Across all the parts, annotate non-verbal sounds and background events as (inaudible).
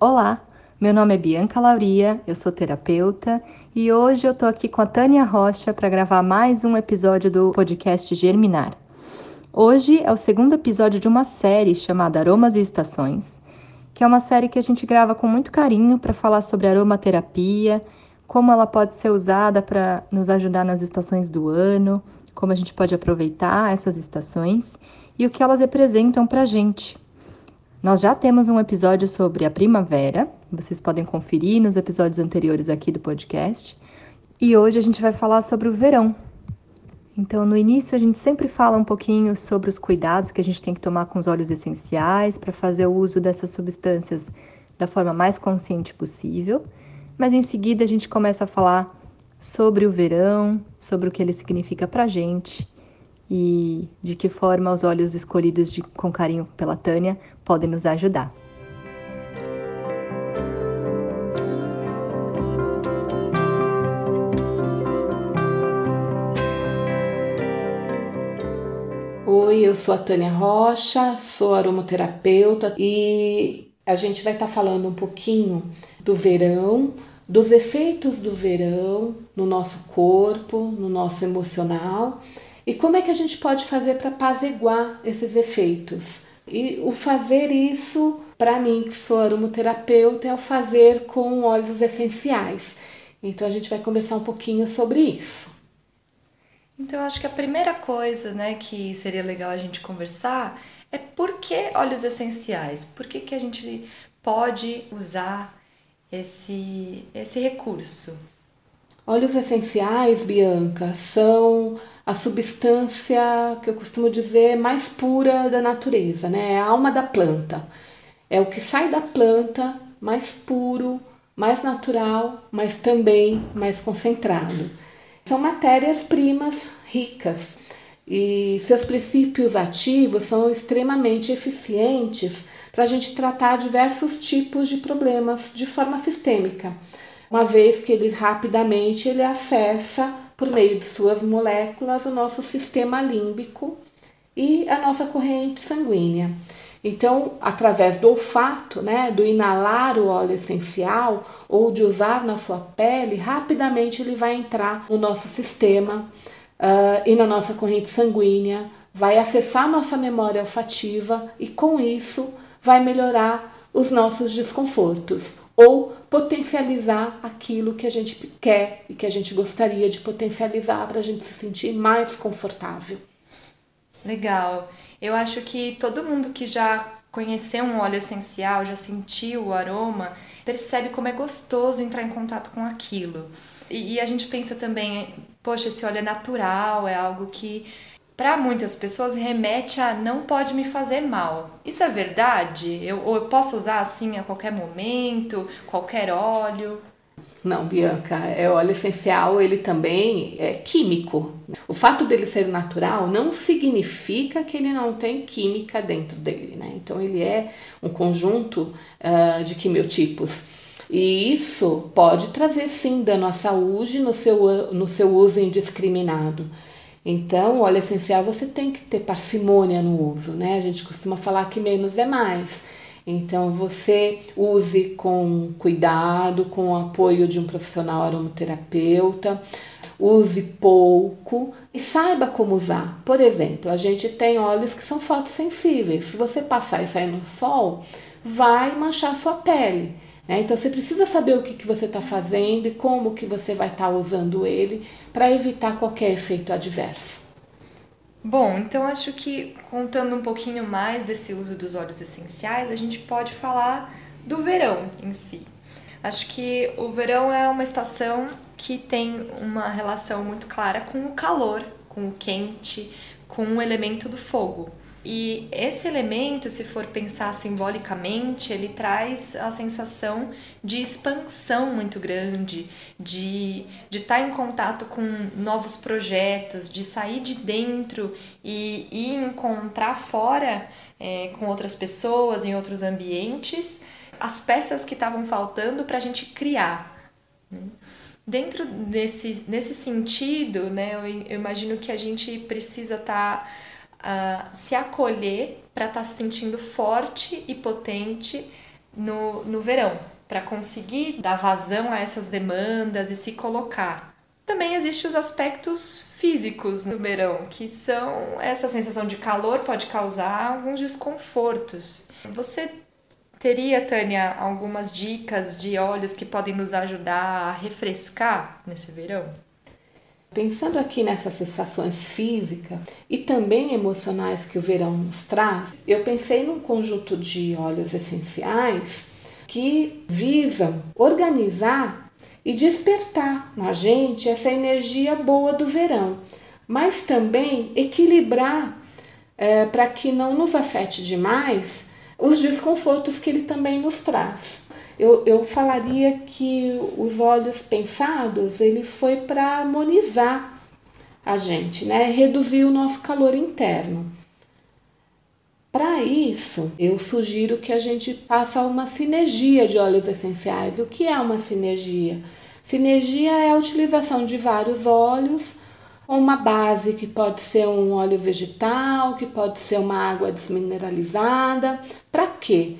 Olá, meu nome é Bianca Lauria, eu sou terapeuta e hoje eu tô aqui com a Tânia Rocha para gravar mais um episódio do podcast Germinar. Hoje é o segundo episódio de uma série chamada Aromas e Estações, que é uma série que a gente grava com muito carinho para falar sobre aromaterapia, como ela pode ser usada para nos ajudar nas estações do ano, como a gente pode aproveitar essas estações e o que elas representam para a gente. Nós já temos um episódio sobre a primavera, vocês podem conferir nos episódios anteriores aqui do podcast. E hoje a gente vai falar sobre o verão. Então, no início, a gente sempre fala um pouquinho sobre os cuidados que a gente tem que tomar com os óleos essenciais para fazer o uso dessas substâncias da forma mais consciente possível. Mas em seguida, a gente começa a falar sobre o verão, sobre o que ele significa para a gente e de que forma os olhos escolhidos de, com carinho pela Tânia podem nos ajudar. Oi, eu sou a Tânia Rocha, sou aromaterapeuta e a gente vai estar tá falando um pouquinho do verão, dos efeitos do verão no nosso corpo, no nosso emocional e como é que a gente pode fazer para apaziguar esses efeitos? E o fazer isso, para mim, que sou aromaterapeuta, é o fazer com óleos essenciais. Então a gente vai conversar um pouquinho sobre isso. Então acho que a primeira coisa, né, que seria legal a gente conversar é por que óleos essenciais? Por que, que a gente pode usar esse, esse recurso? Óleos essenciais, Bianca, são a substância que eu costumo dizer mais pura da natureza, né? É a alma da planta. É o que sai da planta mais puro, mais natural, mas também mais concentrado. São matérias-primas ricas e seus princípios ativos são extremamente eficientes para a gente tratar diversos tipos de problemas de forma sistêmica uma vez que ele rapidamente ele acessa por meio de suas moléculas o nosso sistema límbico e a nossa corrente sanguínea. Então, através do olfato, né, do inalar o óleo essencial ou de usar na sua pele, rapidamente ele vai entrar no nosso sistema uh, e na nossa corrente sanguínea, vai acessar nossa memória olfativa e com isso vai melhorar os nossos desconfortos ou potencializar aquilo que a gente quer e que a gente gostaria de potencializar para a gente se sentir mais confortável. Legal. Eu acho que todo mundo que já conheceu um óleo essencial, já sentiu o aroma, percebe como é gostoso entrar em contato com aquilo. E, e a gente pensa também, poxa, esse óleo é natural, é algo que para muitas pessoas remete a não pode me fazer mal. Isso é verdade? Eu, eu posso usar assim a qualquer momento, qualquer óleo? Não, Bianca, é óleo essencial, ele também é químico. O fato dele ser natural não significa que ele não tem química dentro dele, né? Então ele é um conjunto uh, de quimiotipos. E isso pode trazer sim dano à saúde no seu, no seu uso indiscriminado. Então, óleo essencial você tem que ter parcimônia no uso, né? A gente costuma falar que menos é mais. Então, você use com cuidado, com o apoio de um profissional aromaterapeuta, use pouco e saiba como usar. Por exemplo, a gente tem óleos que são fotossensíveis. Se você passar e sair no sol, vai manchar sua pele. Né? Então você precisa saber o que, que você está fazendo e como que você vai estar tá usando ele para evitar qualquer efeito adverso. Bom, então acho que contando um pouquinho mais desse uso dos óleos essenciais, a gente pode falar do verão em si. Acho que o verão é uma estação que tem uma relação muito clara com o calor, com o quente, com o elemento do fogo. E esse elemento, se for pensar simbolicamente, ele traz a sensação de expansão muito grande, de estar de tá em contato com novos projetos, de sair de dentro e, e encontrar fora é, com outras pessoas, em outros ambientes, as peças que estavam faltando para a gente criar. Né? Dentro desse, desse sentido, né, eu, eu imagino que a gente precisa estar. Tá uh, se acolher para estar tá se sentindo forte e potente no, no verão, para conseguir dar vazão a essas demandas e se colocar. Também existem os aspectos físicos no verão, que são essa sensação de calor pode causar alguns desconfortos. Você teria, Tânia, algumas dicas de óleos que podem nos ajudar a refrescar nesse verão? Pensando aqui nessas sensações físicas e também emocionais que o verão nos traz, eu pensei num conjunto de óleos essenciais que visam organizar e despertar na gente essa energia boa do verão, mas também equilibrar é, para que não nos afete demais os desconfortos que ele também nos traz. Eu, eu falaria que os olhos pensados ele foi para harmonizar a gente, né? reduzir o nosso calor interno. Para isso, eu sugiro que a gente faça uma sinergia de óleos essenciais. O que é uma sinergia? Sinergia é a utilização de vários óleos uma base que pode ser um óleo vegetal, que pode ser uma água desmineralizada. Para quê?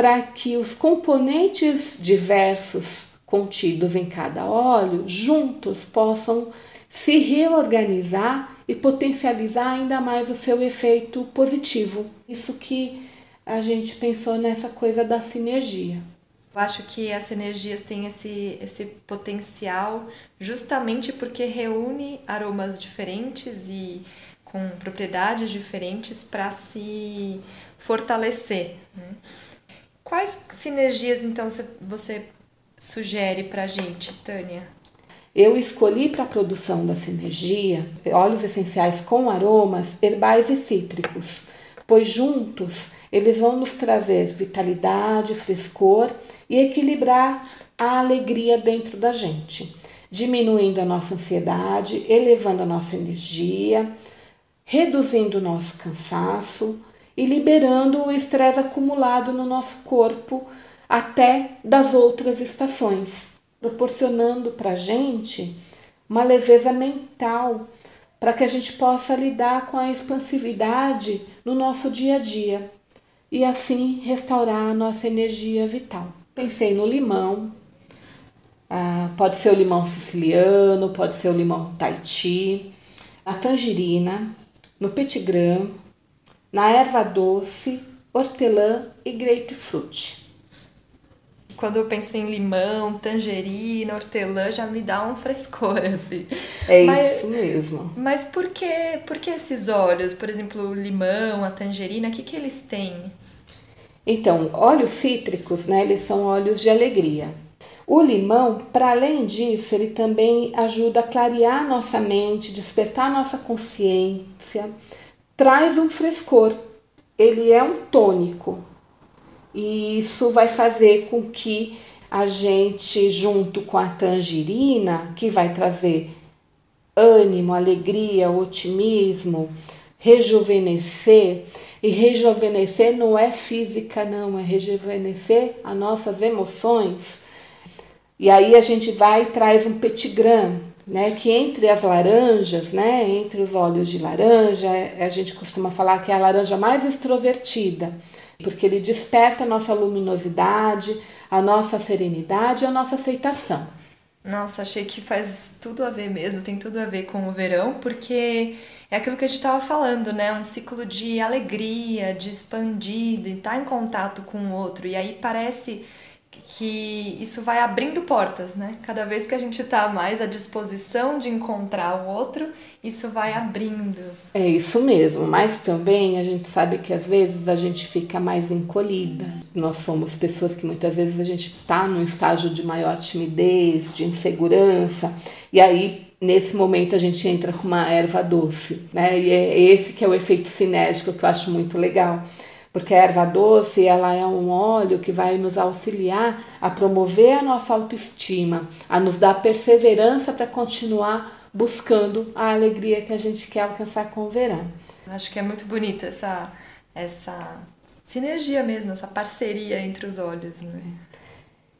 Para que os componentes diversos contidos em cada óleo juntos possam se reorganizar e potencializar ainda mais o seu efeito positivo. Isso que a gente pensou nessa coisa da sinergia. Eu acho que as sinergias têm esse, esse potencial justamente porque reúne aromas diferentes e com propriedades diferentes para se fortalecer. Né? Quais sinergias então você sugere para a gente, Tânia? Eu escolhi para a produção da sinergia óleos essenciais com aromas herbais e cítricos, pois juntos eles vão nos trazer vitalidade, frescor e equilibrar a alegria dentro da gente, diminuindo a nossa ansiedade, elevando a nossa energia, reduzindo o nosso cansaço e liberando o estresse acumulado no nosso corpo até das outras estações, proporcionando para a gente uma leveza mental para que a gente possa lidar com a expansividade no nosso dia a dia e assim restaurar a nossa energia vital pensei no limão. Ah, pode ser o limão siciliano, pode ser o limão Tahiti, a tangerina, no petigram, na erva doce, hortelã e grapefruit. Quando eu penso em limão, tangerina, hortelã, já me dá um frescor, (laughs) assim. É mas, isso mesmo. Mas por que, por que esses óleos? Por exemplo, o limão, a tangerina, o que, que eles têm? Então, óleos cítricos, né, eles são óleos de alegria. O limão, para além disso, ele também ajuda a clarear nossa mente, despertar nossa consciência, traz um frescor. Ele é um tônico. E isso vai fazer com que a gente, junto com a tangerina, que vai trazer ânimo, alegria, otimismo, rejuvenescer, e rejuvenescer não é física, não, é rejuvenescer as nossas emoções. E aí a gente vai e traz um petigram, né, que entre as laranjas, né, entre os óleos de laranja, a gente costuma falar que é a laranja mais extrovertida, porque ele desperta a nossa luminosidade, a nossa serenidade a nossa aceitação. Nossa, achei que faz tudo a ver mesmo, tem tudo a ver com o verão, porque é aquilo que a gente estava falando, né? Um ciclo de alegria, de expandido, e estar tá em contato com o outro. E aí parece que isso vai abrindo portas, né? Cada vez que a gente está mais à disposição de encontrar o outro, isso vai abrindo. É isso mesmo, mas também a gente sabe que às vezes a gente fica mais encolhida. Nós somos pessoas que muitas vezes a gente está num estágio de maior timidez, de insegurança, e aí nesse momento a gente entra com uma erva doce, né? E é esse que é o efeito sinérgico que eu acho muito legal. Porque a erva doce, ela é um óleo que vai nos auxiliar a promover a nossa autoestima, a nos dar perseverança para continuar buscando a alegria que a gente quer alcançar com o verão. Acho que é muito bonita essa essa sinergia mesmo, essa parceria entre os olhos, né?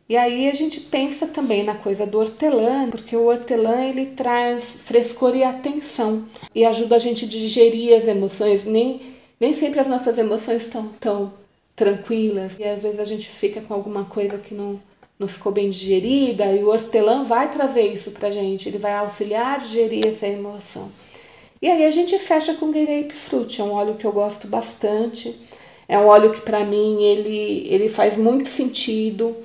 E aí a gente pensa também na coisa do hortelã, porque o hortelã ele traz frescor e atenção e ajuda a gente a digerir as emoções. Nem, nem sempre as nossas emoções estão tão tranquilas. E às vezes a gente fica com alguma coisa que não, não ficou bem digerida e o hortelã vai trazer isso pra gente, ele vai auxiliar a digerir essa emoção. E aí a gente fecha com grapefruit, é um óleo que eu gosto bastante. É um óleo que para mim ele, ele faz muito sentido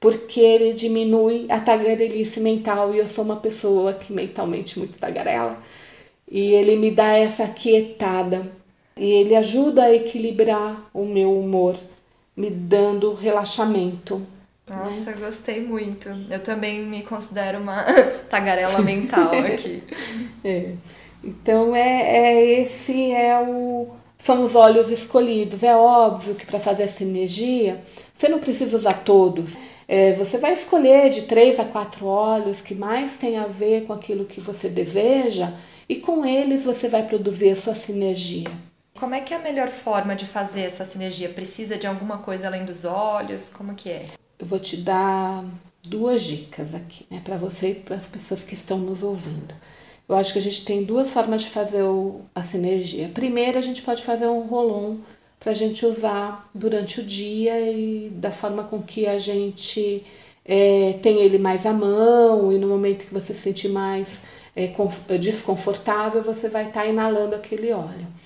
porque ele diminui a tagarelice mental e eu sou uma pessoa que mentalmente muito tagarela. E ele me dá essa quietada e ele ajuda a equilibrar o meu humor, me dando relaxamento. Nossa, né? gostei muito. Eu também me considero uma (laughs) tagarela mental (laughs) aqui. é. Então é, é esse é o são os óleos escolhidos. É óbvio que para fazer essa energia você não precisa usar todos. É, você vai escolher de três a quatro óleos que mais tem a ver com aquilo que você deseja e com eles você vai produzir a sua sinergia. Como é que é a melhor forma de fazer essa sinergia? Precisa de alguma coisa além dos óleos? Como que é? Eu vou te dar duas dicas aqui, né, para você e para as pessoas que estão nos ouvindo. Eu acho que a gente tem duas formas de fazer o, a sinergia. Primeiro, a gente pode fazer um rolon para a gente usar durante o dia e da forma com que a gente é, tem ele mais à mão e no momento que você se sentir mais é, desconfortável, você vai estar tá inalando aquele óleo.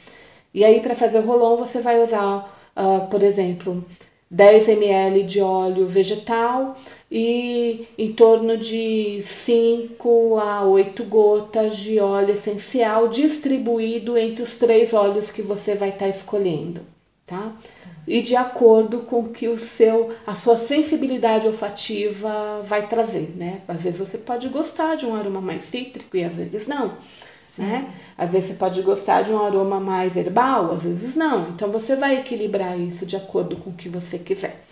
E aí, para fazer o rolon, você vai usar, uh, por exemplo, 10 ml de óleo vegetal e em torno de 5 a 8 gotas de óleo essencial distribuído entre os três óleos que você vai estar tá escolhendo, tá? E de acordo com que o seu a sua sensibilidade olfativa vai trazer, né? Às vezes você pode gostar de um aroma mais cítrico e às vezes não. Né? Às vezes você pode gostar de um aroma mais herbal, às vezes não. Então você vai equilibrar isso de acordo com o que você quiser.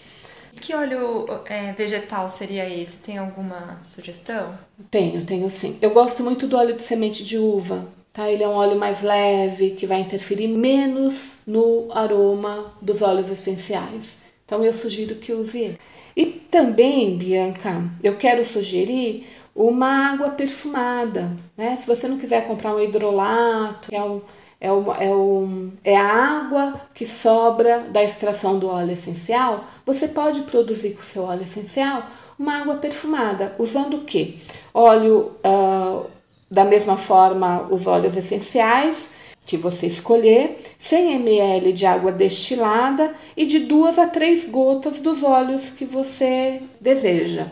Que óleo é, vegetal seria esse? Tem alguma sugestão? Tenho, tenho sim. Eu gosto muito do óleo de semente de uva. Tá? Ele é um óleo mais leve, que vai interferir menos no aroma dos óleos essenciais. Então eu sugiro que use ele. E também, Bianca, eu quero sugerir uma água perfumada, né? Se você não quiser comprar um hidrolato, é, um, é, um, é, um, é a água que sobra da extração do óleo essencial, você pode produzir com o seu óleo essencial uma água perfumada, usando o quê? Óleo, uh, da mesma forma, os óleos essenciais que você escolher, 100 ml de água destilada e de duas a três gotas dos óleos que você deseja.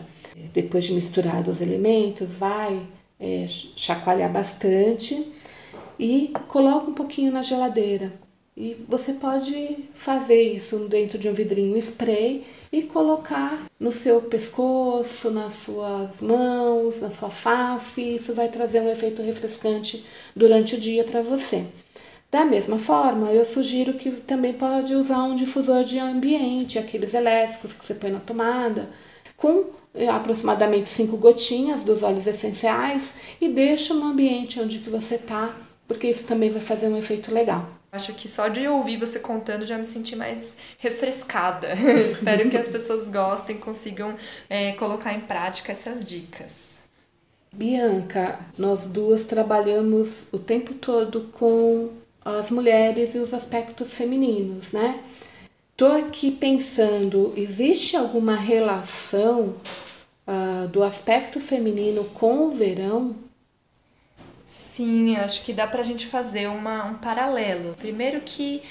Depois de misturar os elementos, vai é, chacoalhar bastante e coloca um pouquinho na geladeira. E você pode fazer isso dentro de um vidrinho spray e colocar no seu pescoço, nas suas mãos, na sua face. Isso vai trazer um efeito refrescante durante o dia para você. Da mesma forma, eu sugiro que também pode usar um difusor de ambiente, aqueles elétricos que você põe na tomada, com aproximadamente cinco gotinhas dos óleos essenciais e deixa no ambiente onde que você tá, porque isso também vai fazer um efeito legal. Acho que só de ouvir você contando já me senti mais refrescada. (laughs) Espero que as pessoas gostem, consigam é, colocar em prática essas dicas. Bianca, nós duas trabalhamos o tempo todo com as mulheres e os aspectos femininos, né? Tô aqui pensando, existe alguma relação uh, do aspecto feminino com o verão? Sim, acho que dá para a gente fazer uma, um paralelo. Primeiro que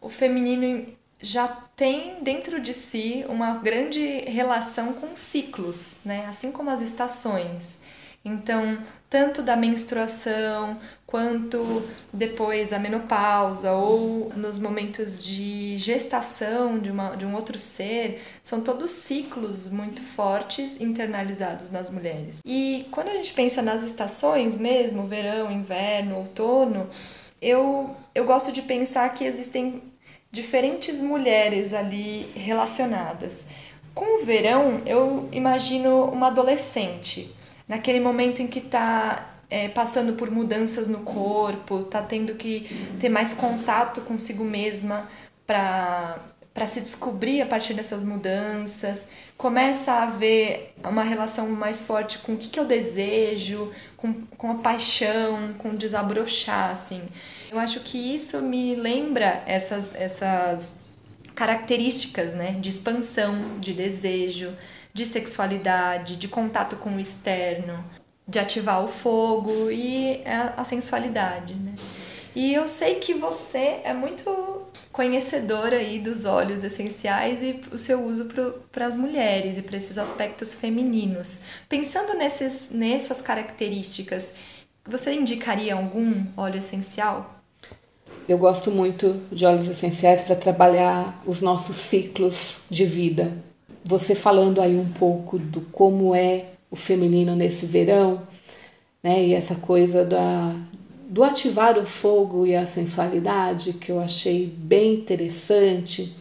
o feminino já tem dentro de si uma grande relação com ciclos, né? assim como as estações. Então, tanto da menstruação quanto depois a menopausa ou nos momentos de gestação de, uma, de um outro ser, são todos ciclos muito fortes internalizados nas mulheres. E quando a gente pensa nas estações mesmo, verão, inverno, outono, eu, eu gosto de pensar que existem diferentes mulheres ali relacionadas. Com o verão, eu imagino uma adolescente naquele momento em que está é, passando por mudanças no corpo, está tendo que ter mais contato consigo mesma para se descobrir a partir dessas mudanças, começa a haver uma relação mais forte com o que, que eu desejo, com, com a paixão, com desabrochar, assim. Eu acho que isso me lembra essas, essas características, né, de expansão, de desejo, de sexualidade, de contato com o externo, de ativar o fogo e a, sensualidade, né? E eu sei que você é muito conhecedora aí dos óleos essenciais e o seu uso para as mulheres e para esses aspectos femininos. Pensando nesses, nessas características, você indicaria algum óleo essencial? Eu gosto muito de óleos essenciais para trabalhar os nossos ciclos de vida. Você falando aí um pouco do como é o feminino nesse verão, né? E essa coisa da, do ativar o fogo e a sensualidade, que eu achei bem interessante.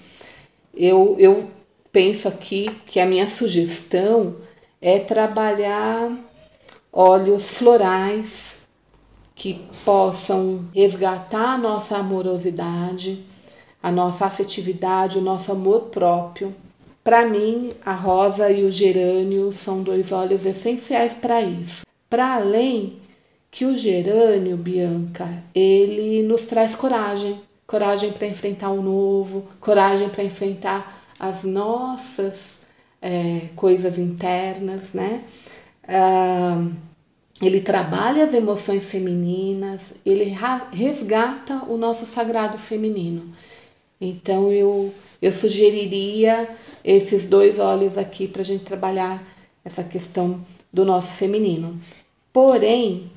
Eu, eu penso aqui que a minha sugestão é trabalhar óleos florais que possam resgatar a nossa amorosidade, a nossa afetividade, o nosso amor próprio. Para mim, a rosa e o gerânio são dois óleos essenciais para isso. Para além que o gerânio, Bianca, ele nos traz coragem, coragem para enfrentar o novo, coragem para enfrentar as nossas é, coisas internas, né? Ah, ele trabalha as emoções femininas, ele resgata o nosso sagrado feminino. Então eu, eu sugeriria esses dois olhos aqui para a gente trabalhar essa questão do nosso feminino. Porém,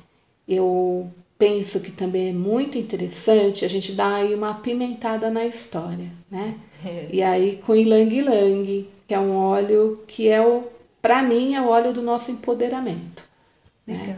eu penso que também é muito interessante a gente dar aí uma apimentada na história, né? É. E aí com Ilang Ilang, que é um óleo que é o, para mim, é o óleo do nosso empoderamento. Né?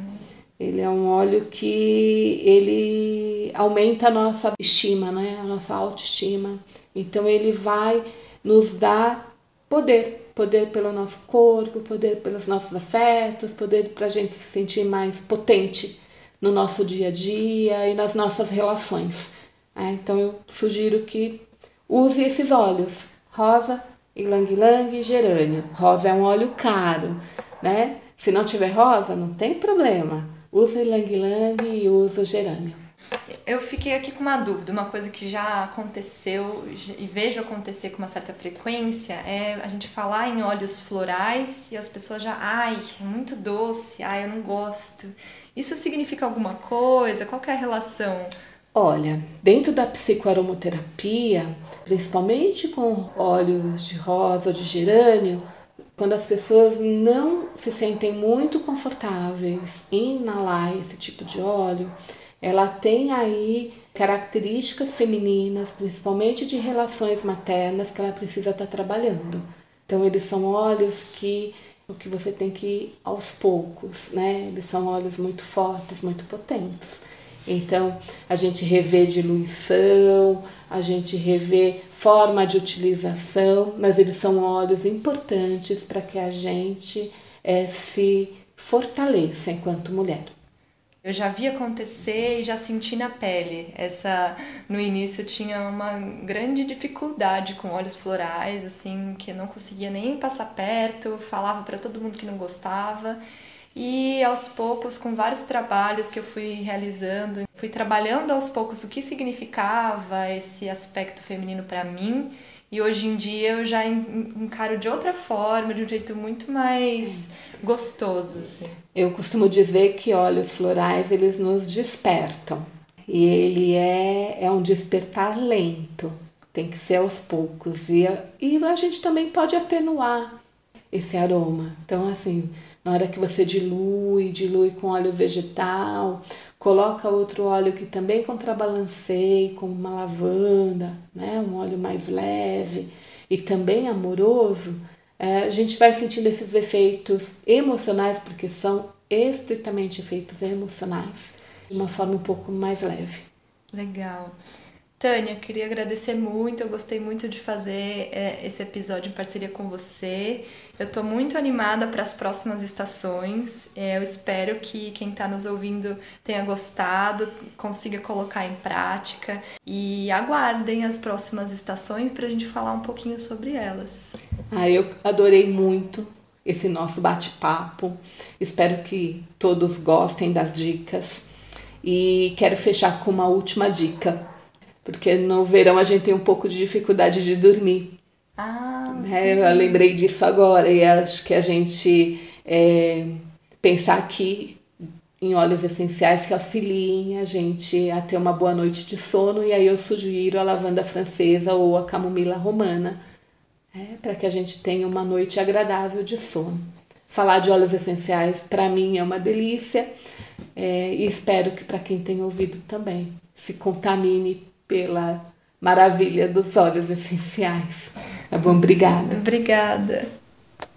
Ele é um óleo que ele aumenta a nossa estima, né? A nossa autoestima. Então ele vai nos dar poder, poder pelo nosso corpo, poder pelos nossos afetos, poder para a gente se sentir mais potente no nosso dia a dia e nas nossas relações. É, então eu sugiro que use esses óleos, rosa, ylang ylang e gerânio. Rosa é um óleo caro, né? Se não tiver rosa, não tem problema. Use ylang ylang e use o gerânio. Eu fiquei aqui com uma dúvida, uma coisa que já aconteceu e vejo acontecer com uma certa frequência é a gente falar em óleos florais e as pessoas já, ai, é muito doce, ai, eu não gosto. Isso significa alguma coisa? Qual é a relação? Olha, dentro da psicoaromoterapia, principalmente com óleos de rosa ou de gerânio, quando as pessoas não se sentem muito confortáveis em inalar esse tipo de óleo, ela tem aí características femininas, principalmente de relações maternas, que ela precisa estar trabalhando. Então, eles são óleos que o que você tem que ir aos poucos, né? Eles são óleos muito fortes, muito potentes. Então, a gente revê diluição, a gente revê forma de utilização, mas eles são óleos importantes para que a gente é, se fortaleça enquanto mulher. Eu já vi acontecer e já senti na pele. Essa no início tinha uma grande dificuldade com óleos florais, assim, que eu não conseguia nem passar perto, falava para todo mundo que não gostava. E aos poucos, com vários trabalhos que eu fui realizando, fui trabalhando aos poucos o que significava esse aspecto feminino para mim e hoje em dia eu já encaro de outra forma, de um jeito muito mais gostoso. Assim. Eu costumo dizer que óleos florais eles nos despertam. E ele é, é um despertar lento, tem que ser aos poucos. E, e a gente também pode atenuar esse aroma. Então, assim, na hora que você dilui, dilui com óleo vegetal, coloca outro óleo que também contrabalanceie, como uma lavanda, né? um óleo mais leve e também amoroso, é, a gente vai sentindo esses efeitos emocionais, porque são estritamente efeitos emocionais, de uma forma um pouco mais leve. Legal. Tânia, queria agradecer muito, eu gostei muito de fazer é, esse episódio em parceria com você. Eu estou muito animada para as próximas estações. É, eu espero que quem está nos ouvindo tenha gostado, consiga colocar em prática e aguardem as próximas estações para a gente falar um pouquinho sobre elas. Ah, eu adorei muito esse nosso bate-papo. Espero que todos gostem das dicas e quero fechar com uma última dica porque no verão a gente tem um pouco de dificuldade de dormir. Ah, né? Eu lembrei disso agora e acho que a gente é, pensar aqui em óleos essenciais que auxiliem a gente a ter uma boa noite de sono e aí eu sugiro a lavanda francesa ou a camomila romana é, para que a gente tenha uma noite agradável de sono. Falar de óleos essenciais para mim é uma delícia é, e espero que para quem tem ouvido também se contamine pela maravilha dos óleos essenciais. Tá bom? Obrigada. Obrigada.